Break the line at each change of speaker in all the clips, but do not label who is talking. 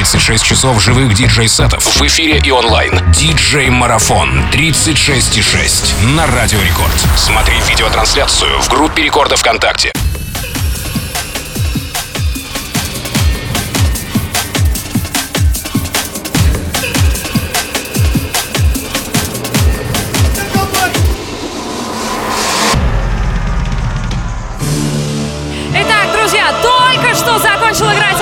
36 часов живых диджей-сетов в эфире и онлайн. Диджей-марафон 36,6 на Радио Рекорд. Смотри видеотрансляцию в группе Рекорда ВКонтакте. итак друзья только что закончил играть,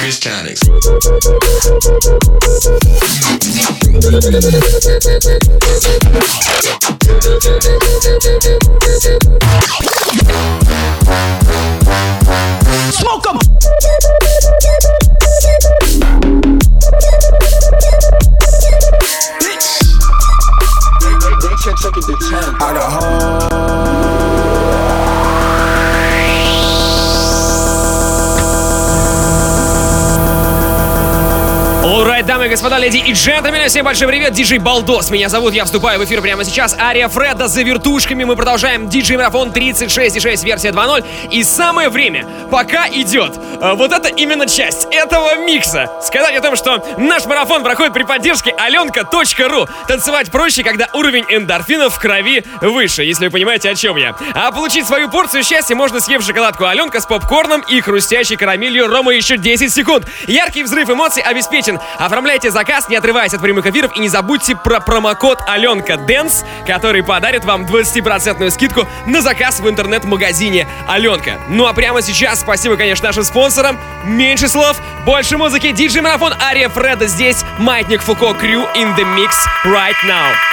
Christianics.
Дамы и господа, леди и джентльмены, всем большой привет, DJ Baldos. Меня зовут, я вступаю в эфир прямо сейчас. Aria Fredda за вертушками. Мы продолжаем диджей марафон 36.6, версия 2.0. И самое время, пока идет вот это именно часть этого микса. Сказать о том, что наш марафон проходит при поддержке аленка.ру. Танцевать проще, когда уровень эндорфинов в крови выше, если вы понимаете, о чем я. А получить свою порцию счастья можно съев шоколадку Аленка с попкорном и хрустящей карамелью Рома еще 10 секунд. Яркий взрыв эмоций обеспечен. А Оформляйте заказ, не отрываясь от прямых эфиров, и не забудьте про промокод Аленка Dance, который подарит вам 20% скидку на заказ в интернет-магазине Аленка. Ну а прямо сейчас спасибо, конечно, нашим спонсорам. Меньше слов, больше музыки. Диджей Марафон Ария Фреда здесь. Маятник Фуко Крю in the mix right now.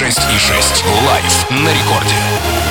96,6. Лайф на рекорде.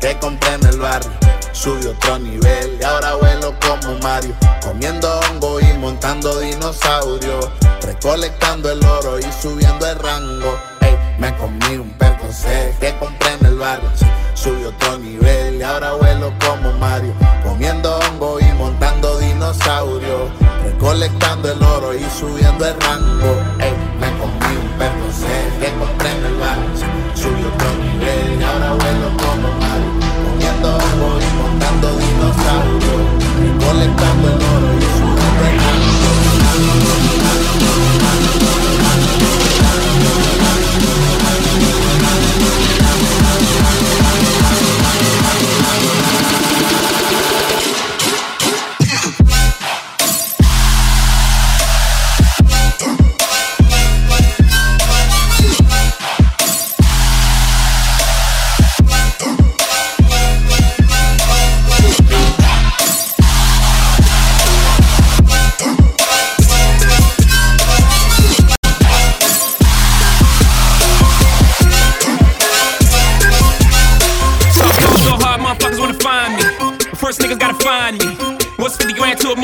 que compré en el barrio. Subí otro nivel y ahora vuelo como Mario. Comiendo hongo y montando dinosaurio. Recolectando el oro y subiendo el rango. Ey, me comí un percocet que compré en el barrio. Subí otro nivel y ahora vuelo como Mario. Comiendo hongo y montando dinosaurio. Recolectando el oro y subiendo el rango.
Ey, me comí un percocet que compré en el barrio. Subió otro nivel y ahora vuelo como cantando, recolectando.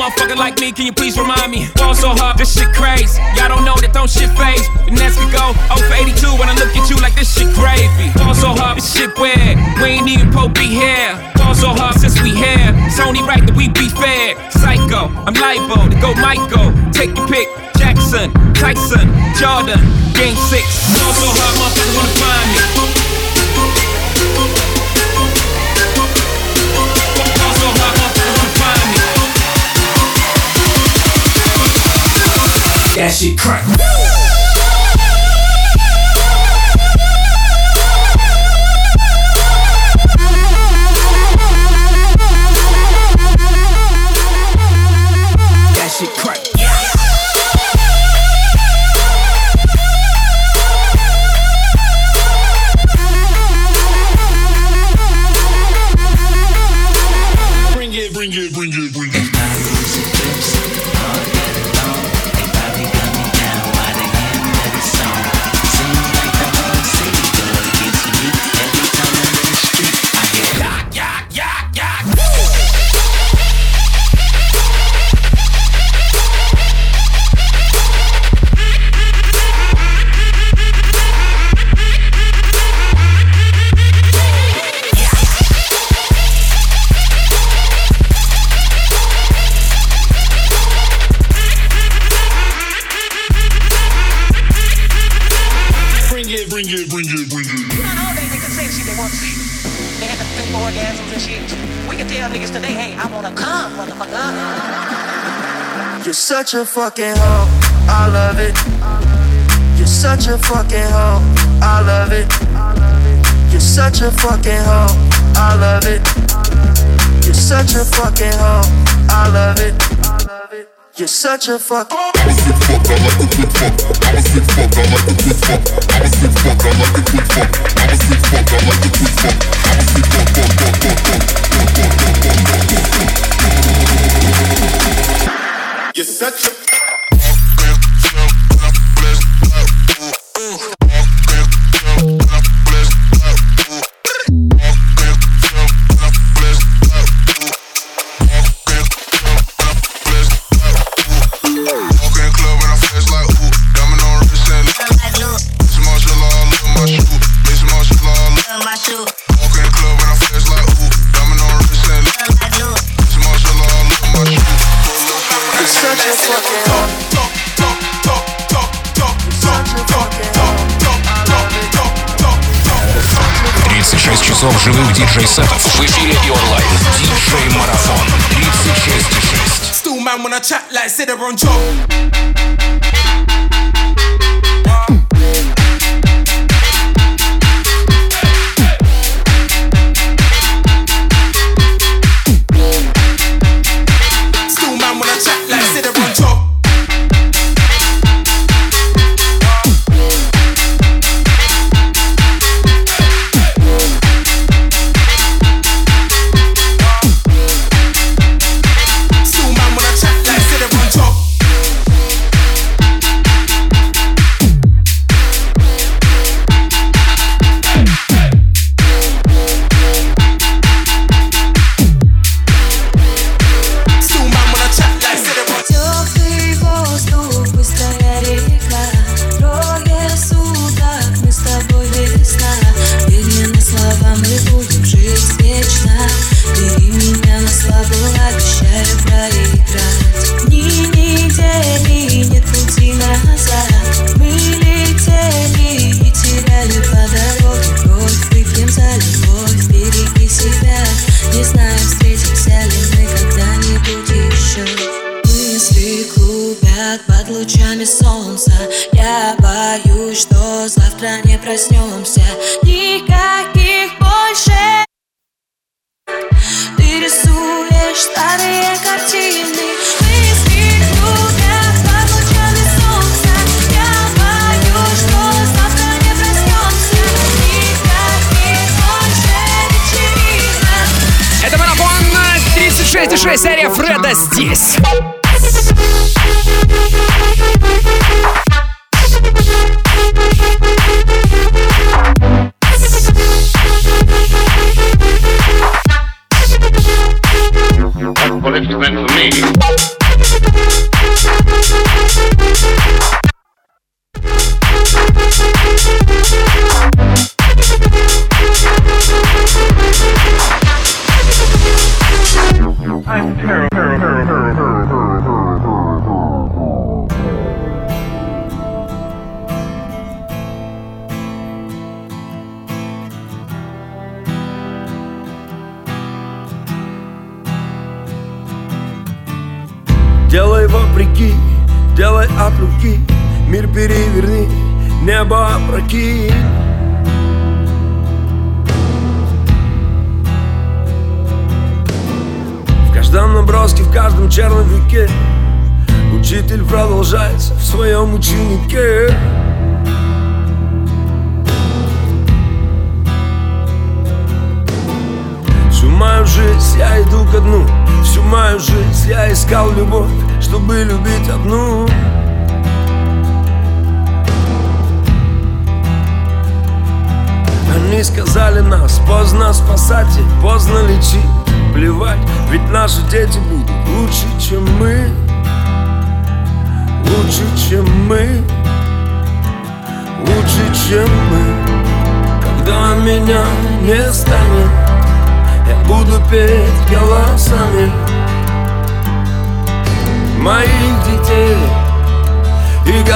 Motherfucker like me? Can you please remind me? Fall so hard, this shit crazy. Y'all don't know that don't shit phase. The next could go 0 for 82 when I look at you like this shit gravy. Fall so hard, this shit weird. We ain't even Pope be here. Fall so hard since we here. It's only right that we be fair. Psycho, I'm liable to go Michael. Take your pick. Jackson, Tyson, Jordan, Game 6. Fall so hard, motherfuckers wanna find me. That shit crack.
such a fucking hoe. I love it. You're such a fucking hoe. I love it. You're such a fucking hoe. I love it. You're such a fucking hoe. I love it. You're such a
fuck. I
was sick fuck, I like the quick fuck. I was sick fuck, I like the quick fuck. I was sick fuck, I like the quick fuck. I was sick fuck, I like the quick fuck. I was sick fuck, fuck, fuck, fuck, fuck.
You're such a
живых диджей-сетов в эфире и онлайн. Диджей-марафон 36,6.
Still man when I chat like sit on job.
6,6 Ария Фреда здесь.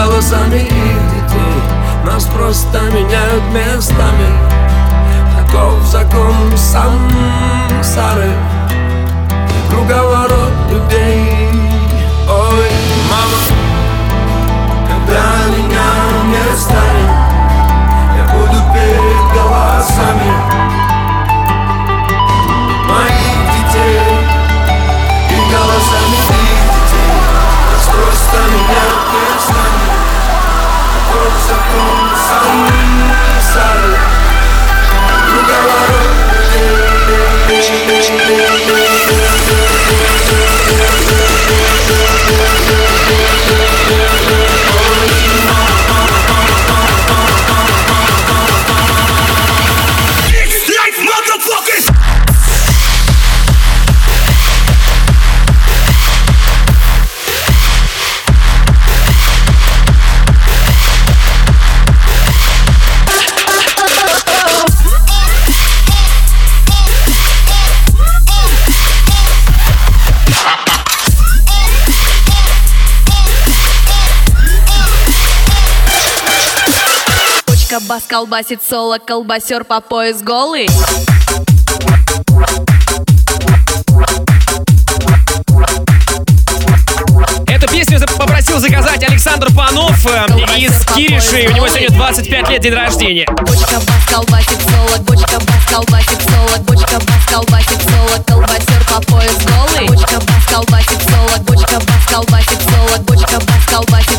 Голосами их детей Нас просто меняют местами. Таков закон самсары Круговорот людей. Ой, мама Когда меня не станет Я буду петь голосами моих детей. И голосами их детей. Нас просто меняют местами sun,
sun. You колбасит соло, колбасер по пояс голый
Эту песню попросил заказать Александр Панов э, из Кириши. У него сегодня 25 лет день рождения.
Бочка бас колбасит соло, бочка бас колбасит соло, бочка бас колбасит соло, колбасер по пояс голый. Бочка бас колбасит соло, бочка бас колбасит соло, бочка бас колбасит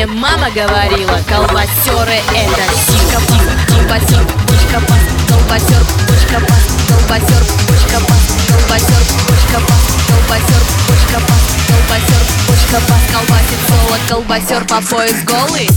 мне мама говорила, колбасеры это сика Колбасер, бочка бас, колбасер, бочка бас, колбасер, бочка бас, колбасер, бочка бас, колбасер, бочка бас, колбасер, бочка бас, колбасит соло, колбасер по пояс. Голый,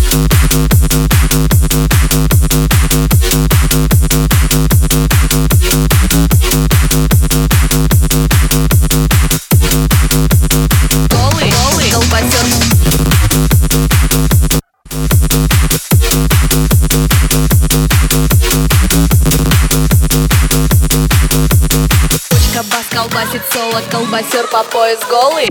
поселок Колбасер по пояс голый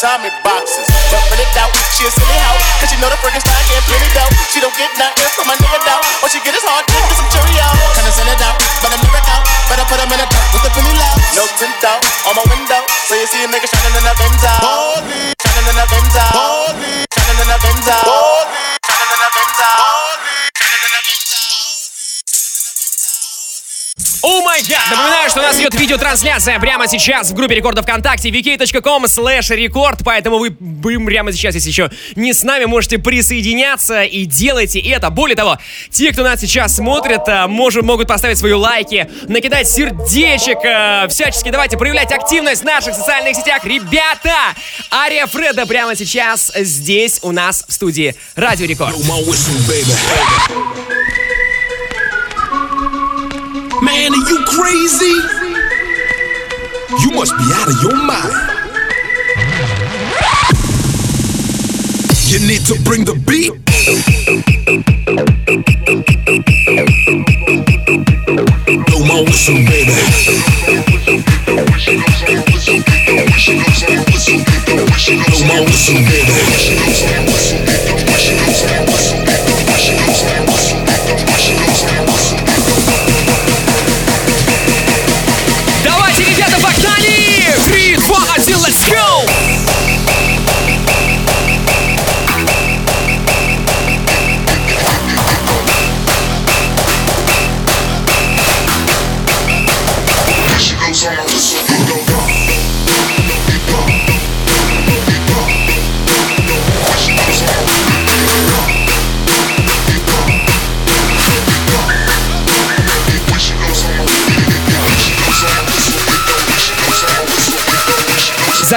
Tommy boxes. But when it out, she a silly house. Cause she know the Frankenstein can't pin it out. She don't get nothing. see him nigga shining in
the Benz out. Нас идет видеотрансляция прямо сейчас в группе рекордов ВКонтакте vk.com slash рекорд, поэтому вы, вы прямо сейчас, если еще не с нами, можете присоединяться и делайте это. Более того, те, кто нас сейчас смотрит, а, может, могут поставить свои лайки, накидать сердечек, а, всячески давайте проявлять активность в наших социальных сетях. Ребята, Ария Фреда прямо сейчас здесь у нас в студии Радио Рекорд.
Man, are you crazy? You must be out of your mind. You need to bring the beat. Blow my whistle, baby. Blow my whistle,
baby.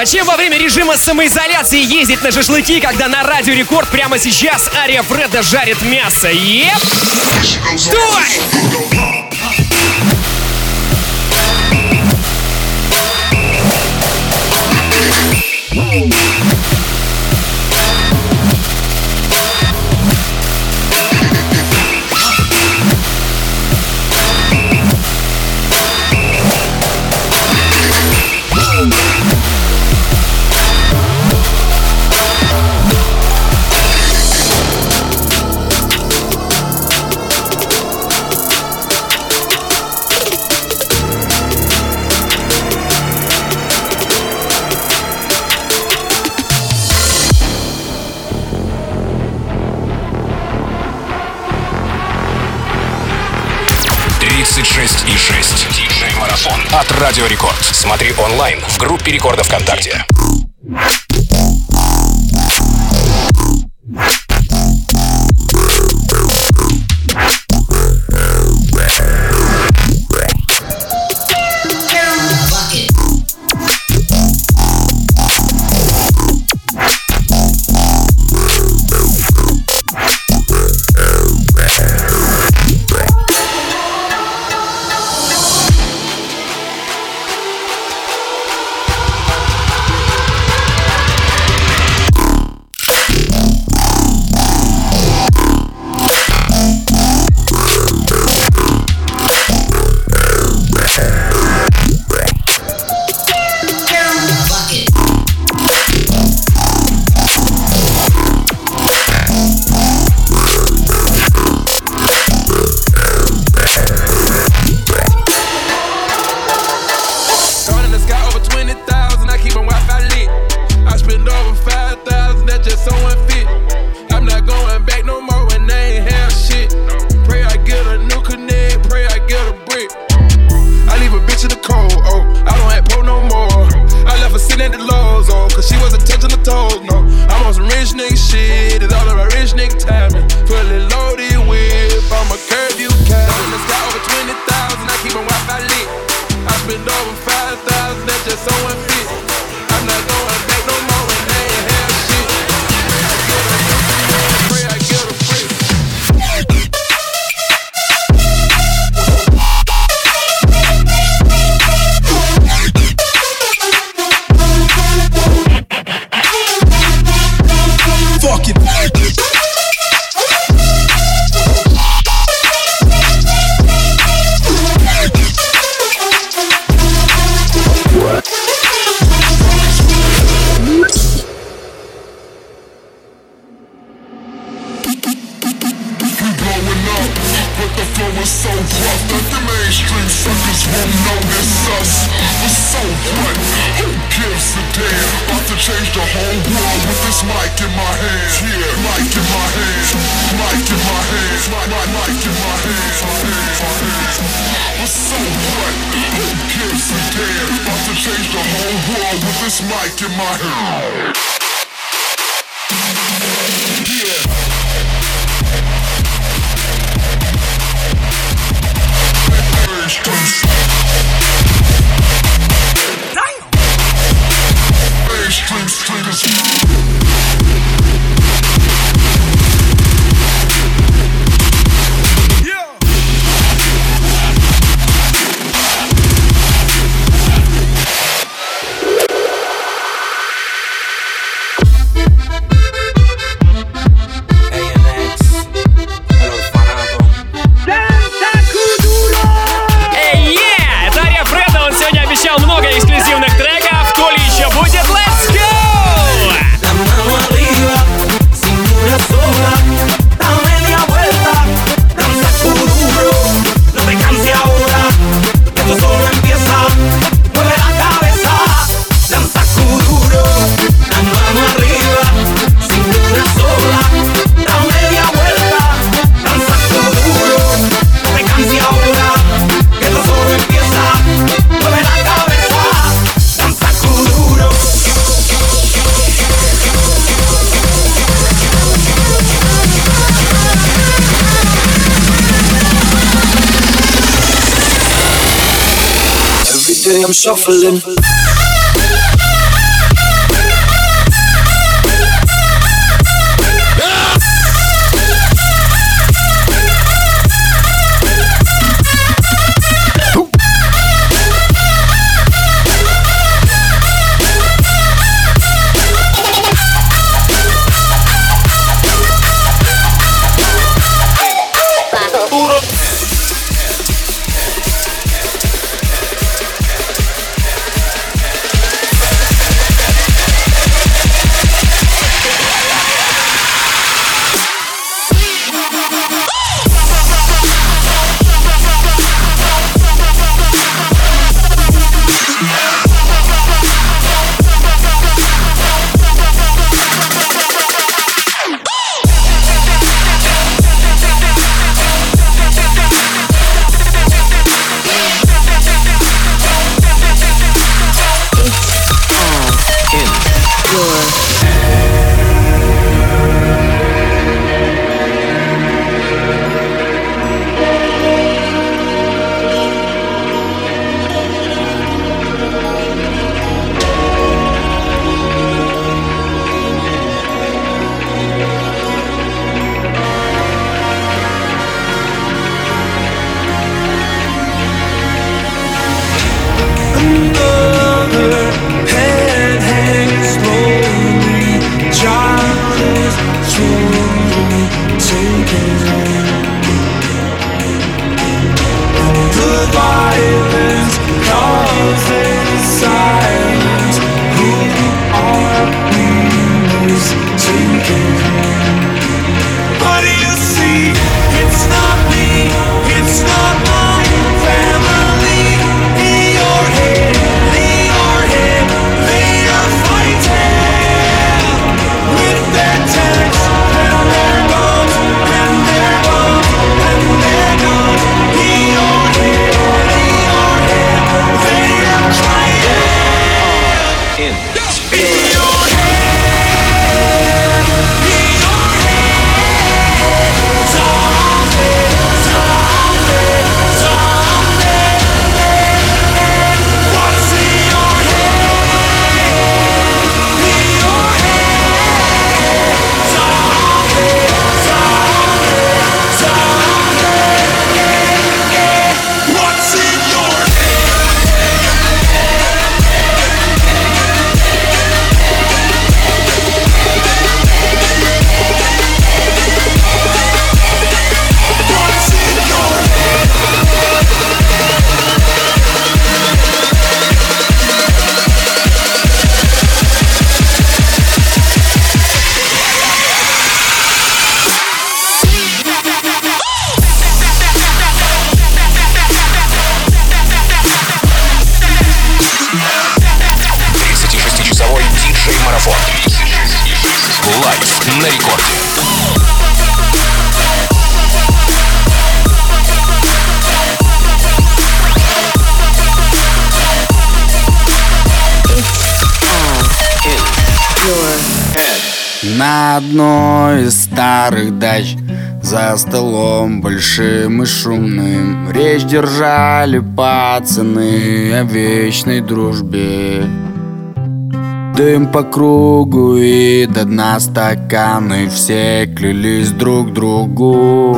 Зачем во время режима самоизоляции ездить на шашлыки, когда на радио Рекорд прямо сейчас Ария Фреда жарит мясо? Еп! Давай!
шесть Радио Рекорд. Смотри онлайн в группе Рекорда ВКонтакте.
In
my hand.
Today I'm shuffling.
Большим и шумным Речь держали пацаны О вечной дружбе. Дым по кругу и до дна стаканы Все клялись друг другу.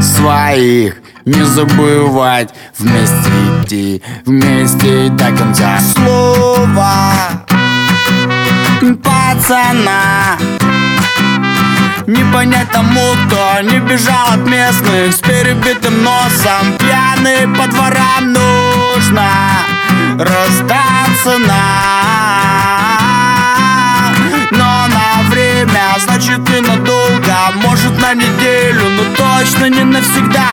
Своих не забывать Вместе идти, вместе до конца. Слово пацана Не понять тому, кто не бежал от местных С перебитым носом. Пьяный по дворам нужно Расстаться нам. Но на время, значит и надолго Может на неделю, но точно не навсегда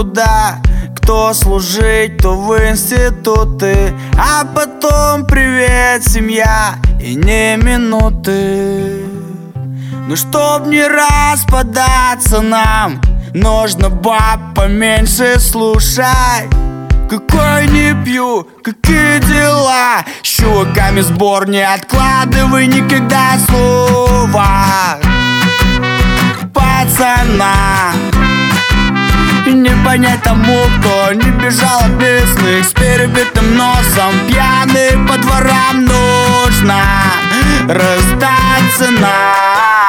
куда? Кто служить, то в институты. А потом привет, семья И не минуты. Ну чтоб не распадаться нам Нужно баб поменьше слушать. Какой не пью, какие дела? С чуваками сбор не откладывай никогда слова. Пацана И не понять тому, кто не бежал от местных С перебитым носом. Пьяный по дворам нужно Расстаться нам.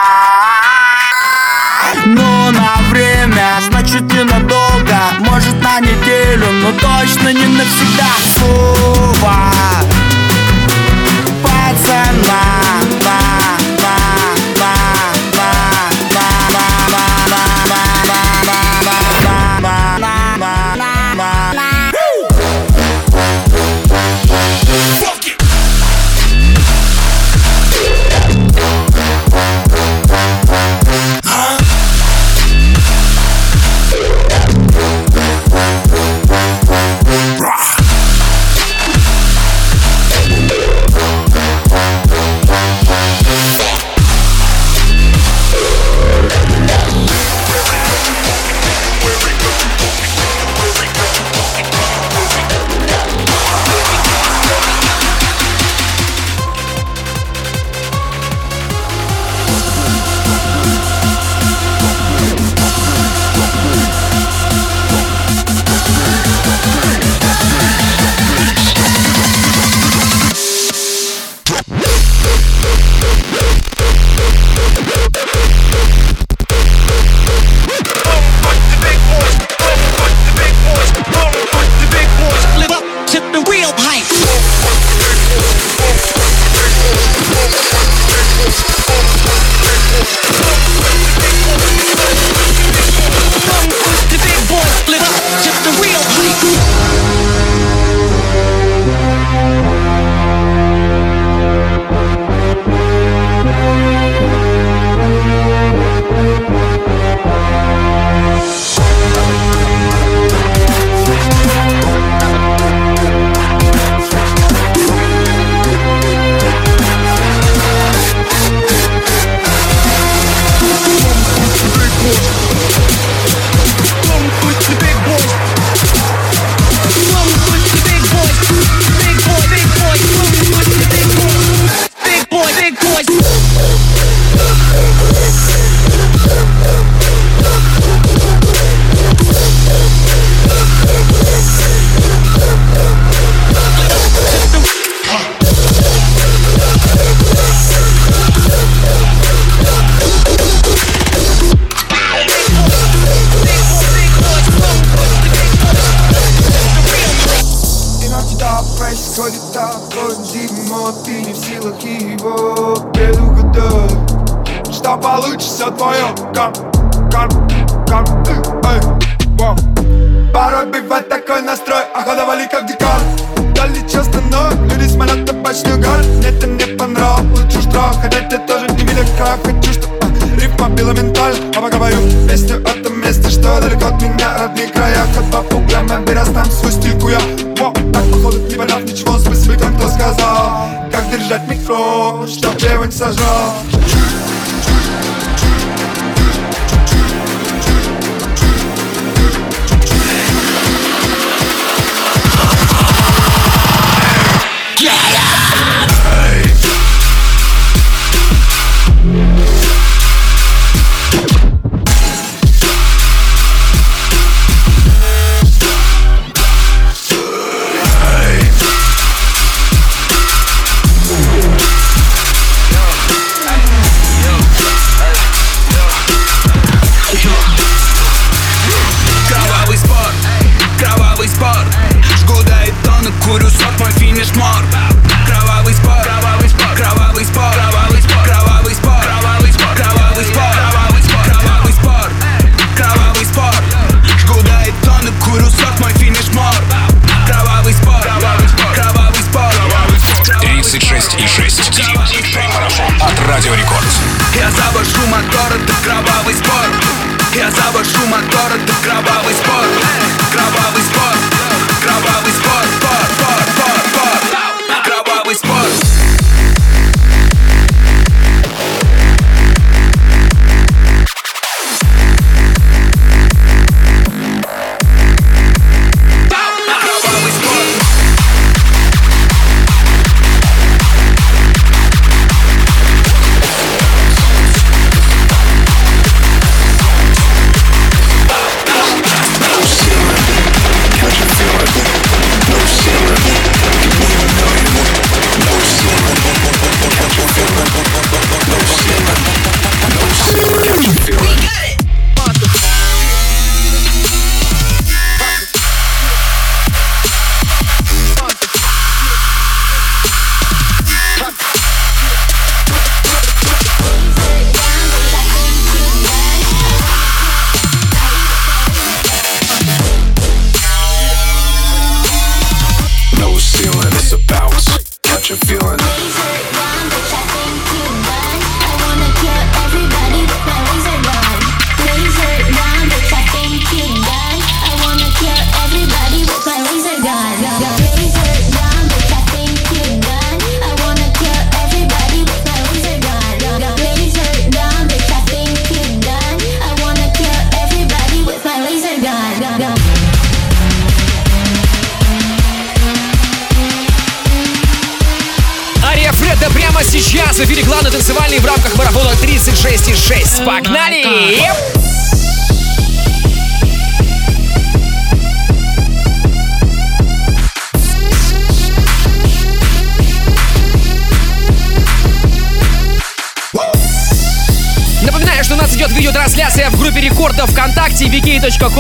Но на время, значит ненадолго Может на неделю, но точно не навсегда. Слово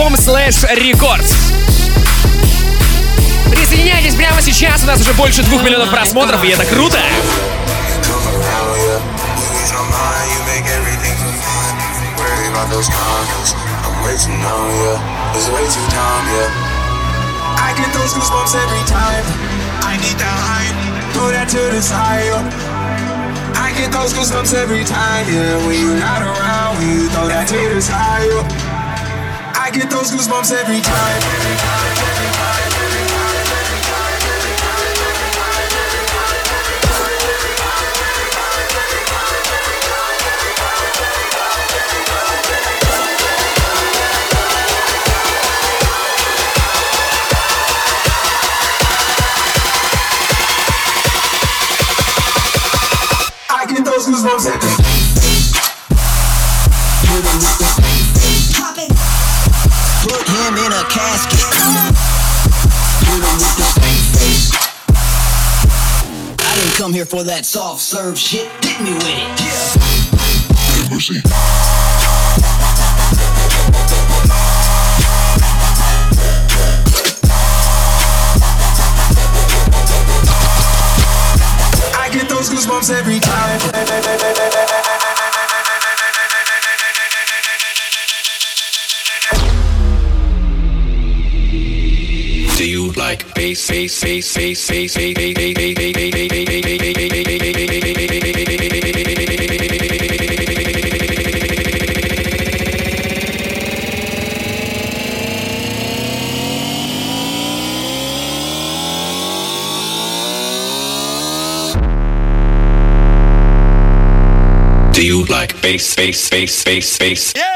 vk.com slash records. Присоединяйтесь прямо сейчас, у нас уже больше двух миллионов просмотров, и это круто!
Those condos. I'm way too numb, yeah. It's way too dumb, yeah.
I get those goosebumps every time. I need that hype. Throw that to the side. I get those goosebumps every time, yeah. When you're not around, when you throw that to the side. get those goosebumps every time. Every
time, every goosebumps. here for that soft serve shit. Hit me with it, yeah.
Mercy.
I get those goosebumps every time.
like bass,
bass, bass, bass, bass, bass, bass, bass, bass,
bass? Do you like bass, bass, bass,
bass, bass? Yeah!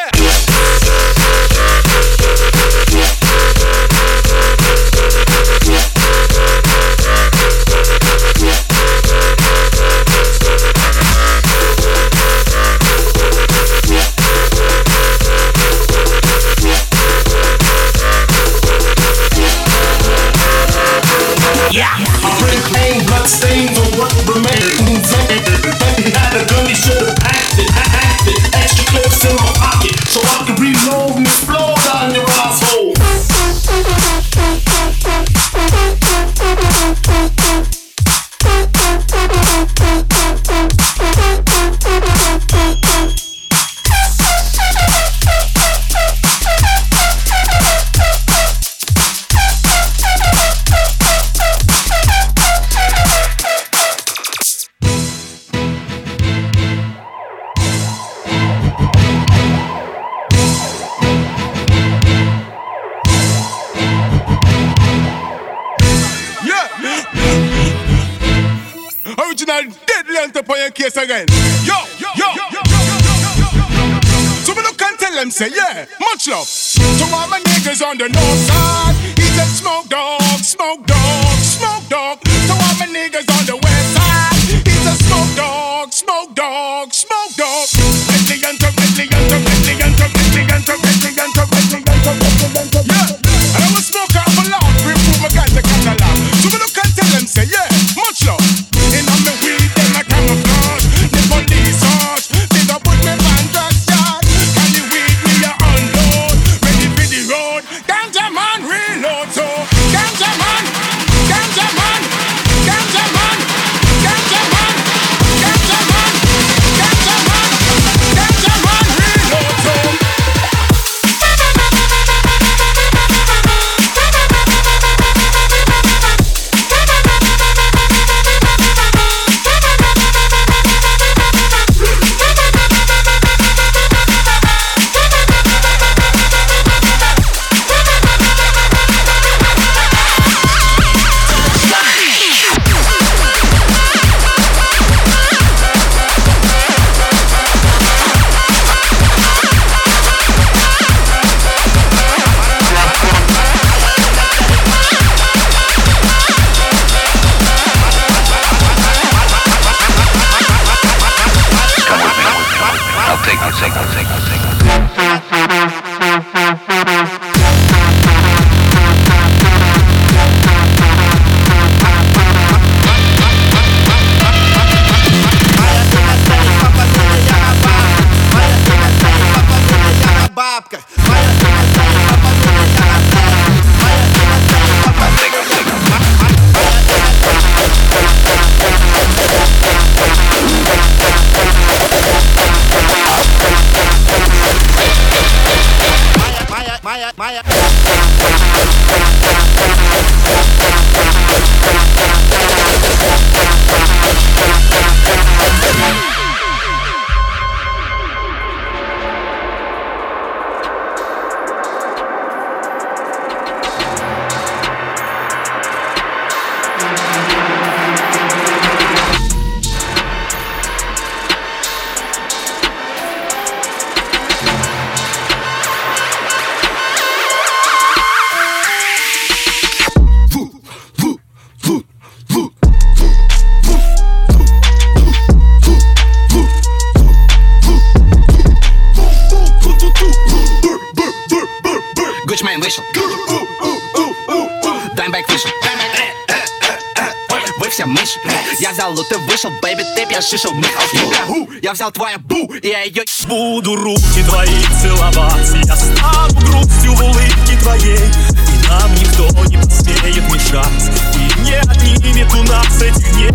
Gucci
Mane вышел. Даймбэк вышел. Вы все мыши. Я взял лут и вышел, бэйби, ты я шишел. Я взял твоя бу, и я ее
Буду руки твои целовать. Я стану грустью в улыбке твоей. И нам никто не посмеет мешать. И не отнимет у нас этих дней.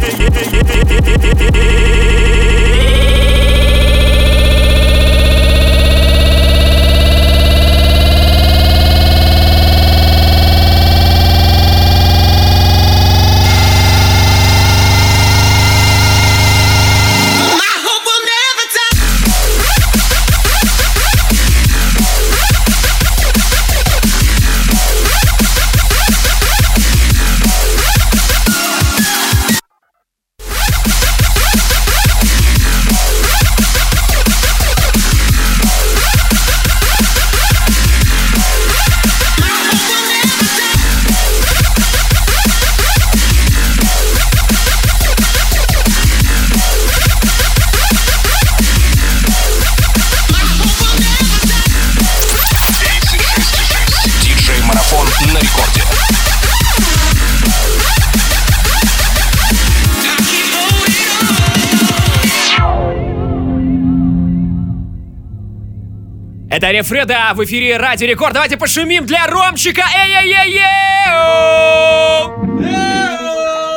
Фреда в эфире Радио Рекорд. Давайте пошумим для Ромчика. Эй-эй-эй-эй!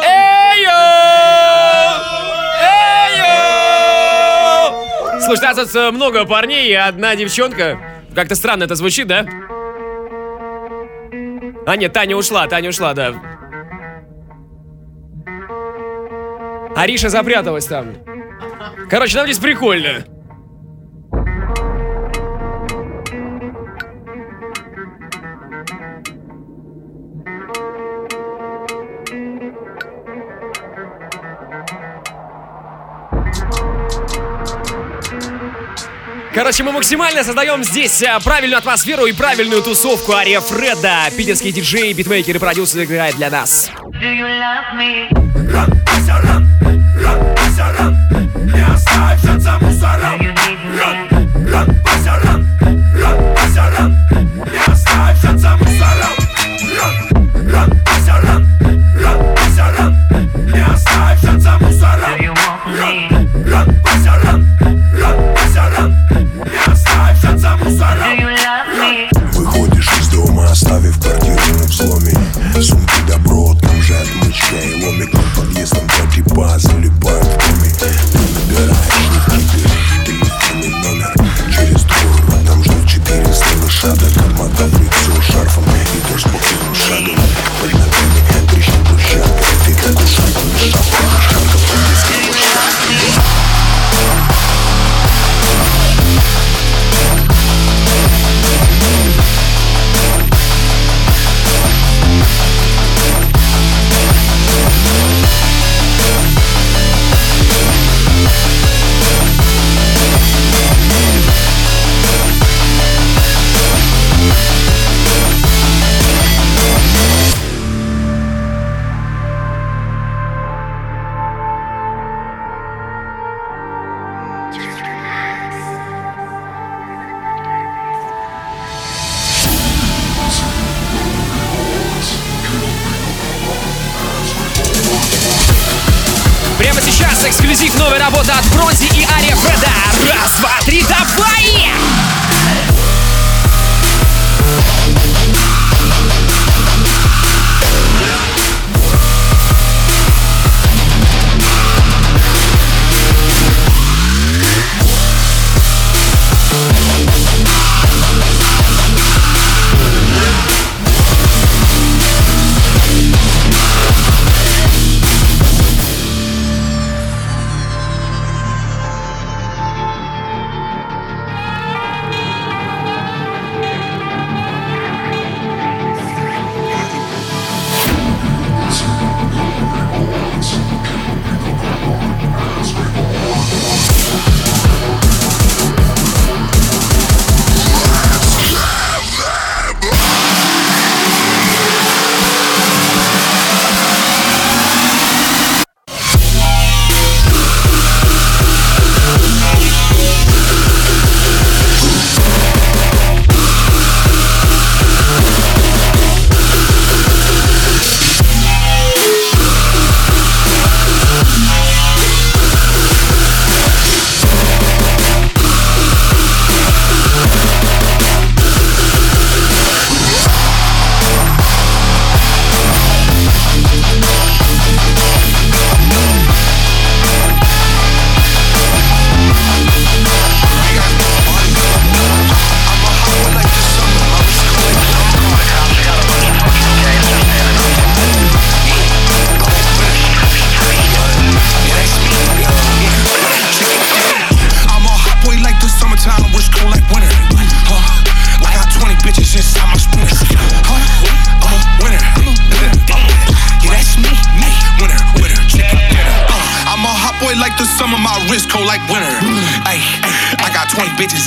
Эй-эй! Слушай, нас тут э, много парней и одна девчонка. Как-то странно это звучит, да? А нет, Таня ушла, Таня ушла, да. Ариша запряталась там. Короче, нам здесь прикольно. Короче, мы максимально создаем здесь а, правильную атмосферу и правильную тусовку. Ария Фреда, питерский диджей, битмейкер и продюсер играет для нас.
Не оставь за мусором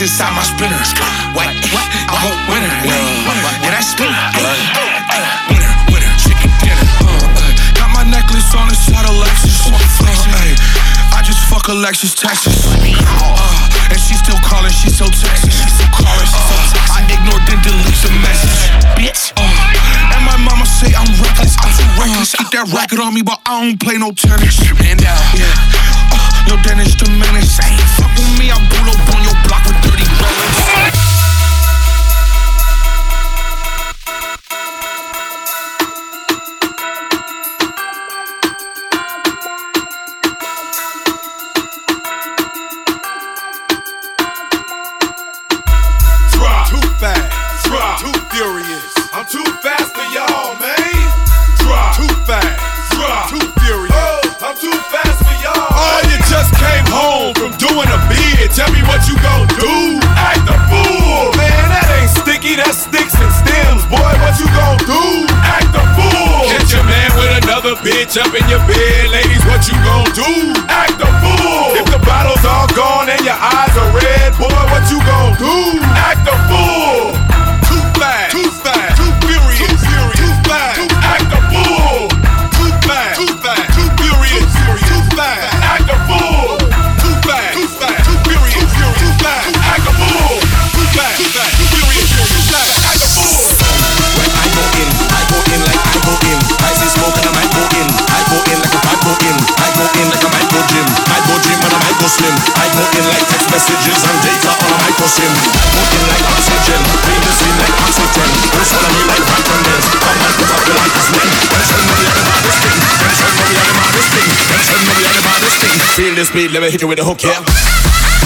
inside my spinner. What? I'm a winner. Yeah. Ay, ay, winner, winner, chicken dinner. Uh, uh, got my necklace on inside a Lexus. Uh, I just fuck Alexis Texas. Uh, and she still calling, she so Texas. She still calling, she so Texas. I ignored then delete the message. Bitch. Uh, and my mama say I'm reckless. I'm too reckless. Keep that racket on me, but I don't play no tennis. Man down. Yeah. Uh, yo, Dennis the menace. Ain't fuck with me, I pull up
in your bed, ladies, what you gon' do? Act
slim. I put in like text messages and data on a micro sim. Put in like oxygen, clean the scene like oxygen. Who's follow me like Vampires? Come and put up the light is lit. Tension no yet about this thing. Tension no yet about this thing. Tension no yet about this thing. Feel this beat, let me hit you with a hook, yeah.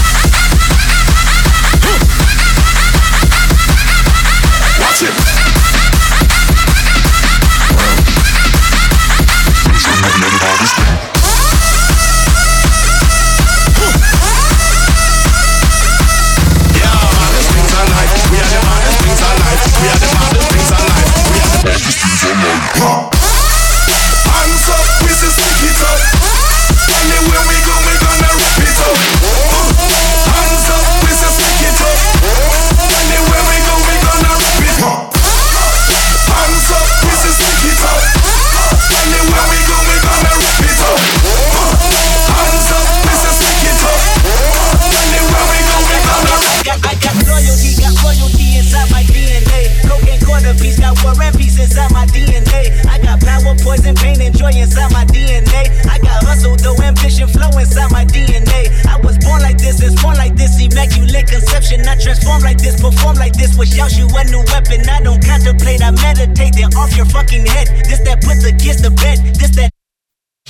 Conception. I transform like this, perform like this, was out you a new weapon. I don't contemplate, I meditate, then off your fucking head. This that put the kids to bed, this that.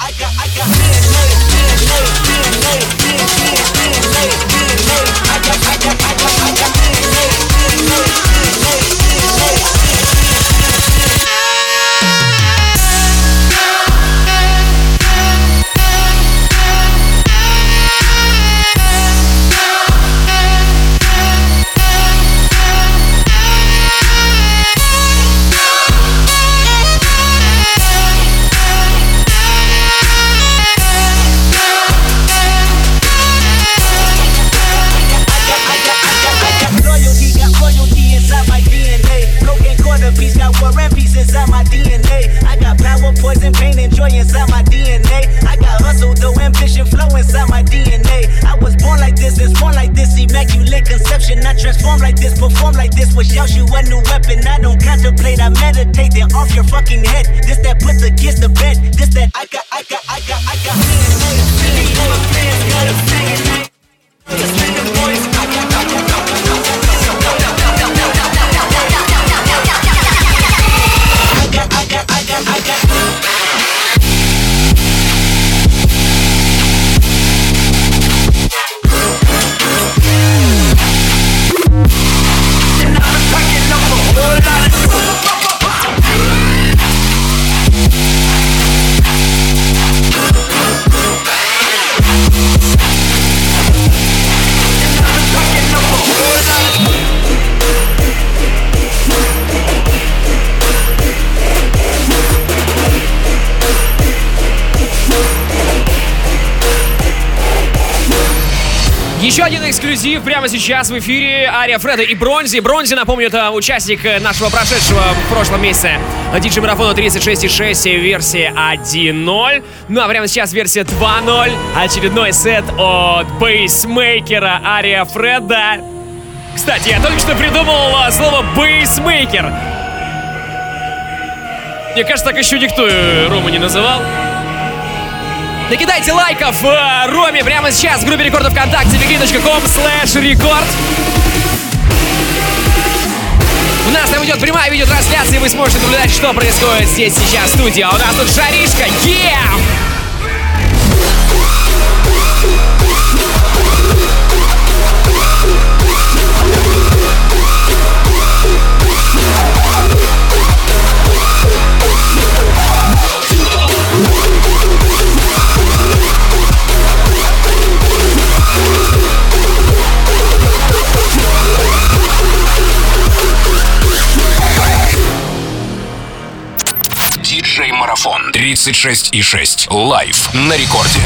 I got, I got DNA, DNA, DNA, DNA, DNA, DNA. I got, I got, I got, I got transform like this, perform like this, was out you a new weapon. I don't contemplate, I meditate, then off your fucking head. This that put the kids to bed. This that I got, I got, I got, I got
Еще один эксклюзив прямо сейчас в эфире Ария Фреда и Бронзи. Бронзи, напомню, это участник э, нашего прошедшего в прошлом месяце диджей марафона 36.6 версии 1.0. Ну а прямо сейчас версия 2.0. Очередной сет от бейсмейкера Ария Фреда. Кстати, я только что придумал а, слово бейсмейкер. Мне кажется, так еще никто э, Рому не называл. Накидайте лайков э, Роме прямо сейчас в группе рекордов ВКонтакте vk.com slash рекорд. У нас там идет прямая видеотрансляция, и вы сможете наблюдать, что происходит здесь сейчас в студии. А у нас тут жаришка, yeah!
36,6. Лайв на рекорде.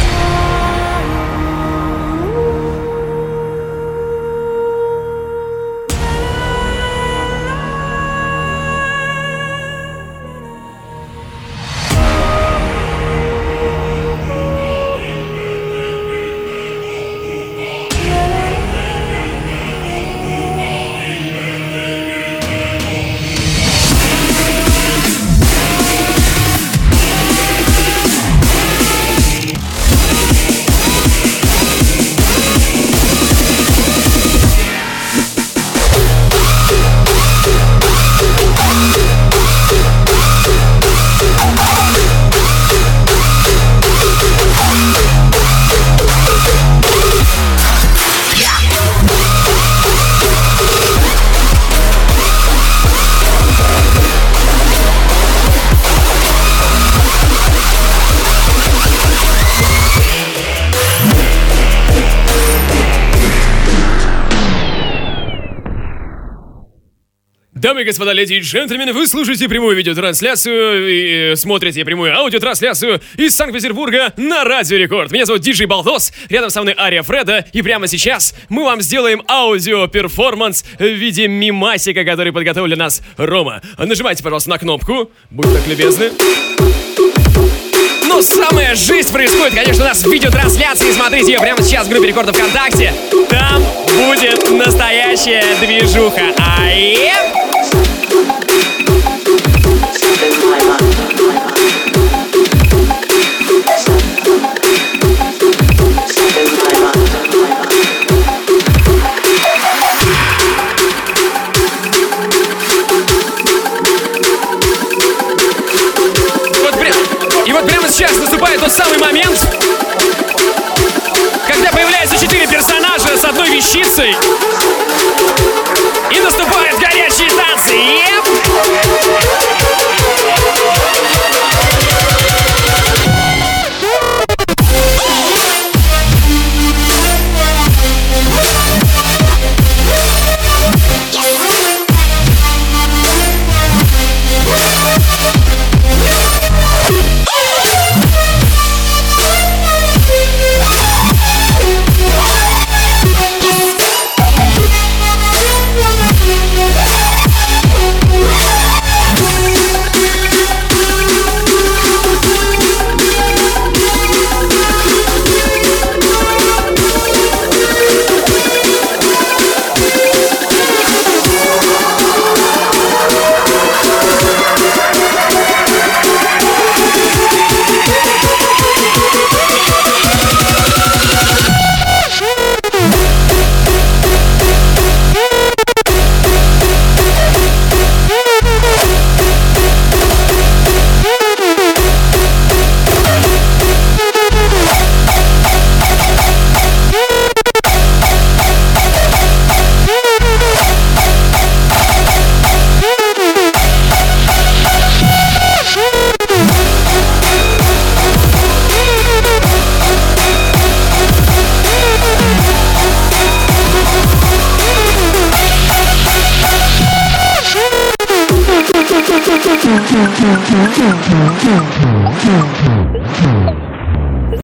Дамы господа, леди и джентльмены, вы слушаете прямую видеотрансляцию и э, смотрите прямую аудиотрансляцию из Санкт-Петербурга на Радио Рекорд. Меня зовут DJ Baldos, рядом со мной Aria Fredda, и прямо сейчас мы вам сделаем аудио-перформанс в виде мимасика, который подготовил нас Рома. Нажимайте, пожалуйста, на кнопку, будьте так любезны. Но самая жизнь происходит, конечно, у нас в видеотрансляции. Смотрите ее прямо сейчас в группе рекорда ВКонтакте. Там будет настоящая движуха. А еп!